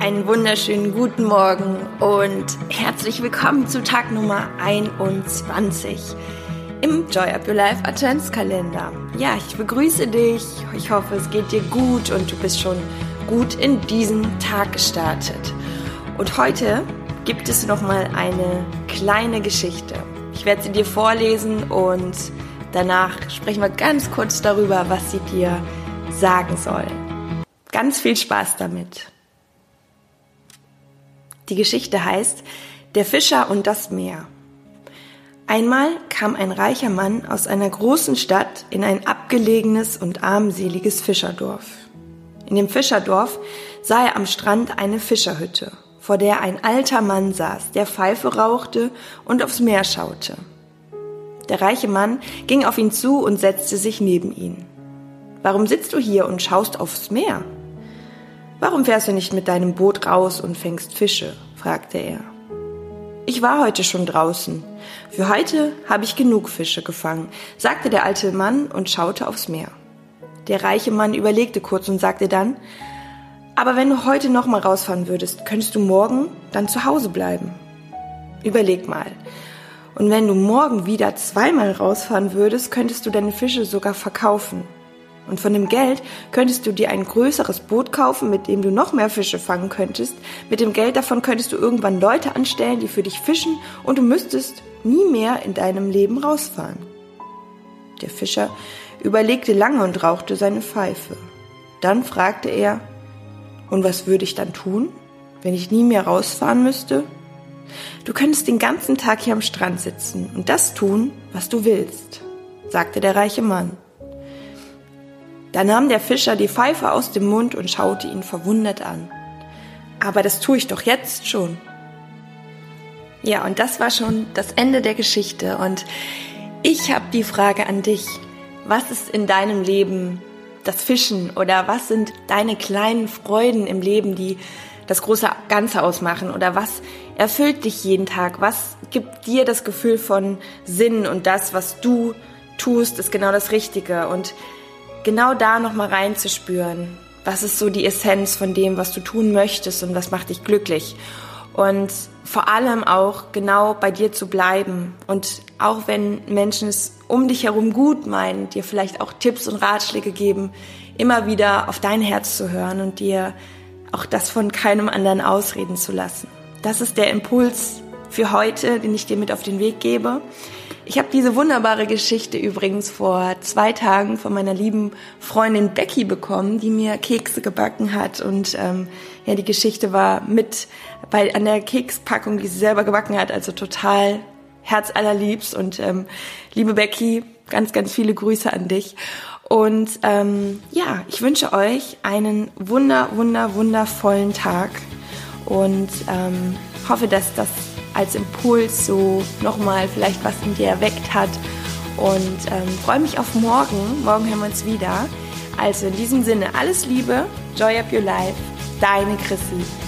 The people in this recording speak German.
einen wunderschönen guten Morgen und herzlich willkommen zu Tag Nummer 21 im Joy Up Your Life Adventskalender. Ja, ich begrüße dich. Ich hoffe, es geht dir gut und du bist schon gut in diesen Tag gestartet. Und heute gibt es noch mal eine kleine Geschichte. Ich werde sie dir vorlesen und danach sprechen wir ganz kurz darüber, was sie dir sagen soll. Ganz viel Spaß damit. Die Geschichte heißt Der Fischer und das Meer. Einmal kam ein reicher Mann aus einer großen Stadt in ein abgelegenes und armseliges Fischerdorf. In dem Fischerdorf sah er am Strand eine Fischerhütte, vor der ein alter Mann saß, der Pfeife rauchte und aufs Meer schaute. Der reiche Mann ging auf ihn zu und setzte sich neben ihn. Warum sitzt du hier und schaust aufs Meer? Warum fährst du nicht mit deinem Boot raus und fängst Fische? fragte er. Ich war heute schon draußen. Für heute habe ich genug Fische gefangen, sagte der alte Mann und schaute aufs Meer. Der reiche Mann überlegte kurz und sagte dann, aber wenn du heute noch mal rausfahren würdest, könntest du morgen dann zu Hause bleiben. Überleg mal. Und wenn du morgen wieder zweimal rausfahren würdest, könntest du deine Fische sogar verkaufen. Und von dem Geld könntest du dir ein größeres Boot kaufen, mit dem du noch mehr Fische fangen könntest. Mit dem Geld davon könntest du irgendwann Leute anstellen, die für dich fischen und du müsstest nie mehr in deinem Leben rausfahren. Der Fischer überlegte lange und rauchte seine Pfeife. Dann fragte er, und was würde ich dann tun, wenn ich nie mehr rausfahren müsste? Du könntest den ganzen Tag hier am Strand sitzen und das tun, was du willst, sagte der reiche Mann. Da nahm der Fischer die Pfeife aus dem Mund und schaute ihn verwundert an. Aber das tue ich doch jetzt schon. Ja, und das war schon das Ende der Geschichte. Und ich habe die Frage an dich. Was ist in deinem Leben das Fischen oder was sind deine kleinen Freuden im Leben, die das große Ganze ausmachen? Oder was erfüllt dich jeden Tag? Was gibt dir das Gefühl von Sinn und das, was du tust, ist genau das Richtige? Und genau da nochmal reinzuspüren. Was ist so die Essenz von dem, was du tun möchtest und was macht dich glücklich? Und vor allem auch genau bei dir zu bleiben. Und auch wenn Menschen es um dich herum gut meinen, dir vielleicht auch Tipps und Ratschläge geben, immer wieder auf dein Herz zu hören und dir auch das von keinem anderen ausreden zu lassen. Das ist der Impuls für heute, den ich dir mit auf den Weg gebe. Ich habe diese wunderbare Geschichte übrigens vor zwei Tagen von meiner lieben Freundin Becky bekommen, die mir Kekse gebacken hat. Und ähm, ja, die Geschichte war mit bei an der Kekspackung, die sie selber gebacken hat, also total herzallerliebst. Und ähm, liebe Becky, ganz, ganz viele Grüße an dich. Und ähm, ja, ich wünsche euch einen wunder, wunder, wundervollen Tag und ähm, hoffe, dass das als Impuls so nochmal vielleicht was in dir erweckt hat. Und ähm, freue mich auf morgen. Morgen hören wir uns wieder. Also in diesem Sinne, alles Liebe, Joy Up Your Life, deine Chrissy.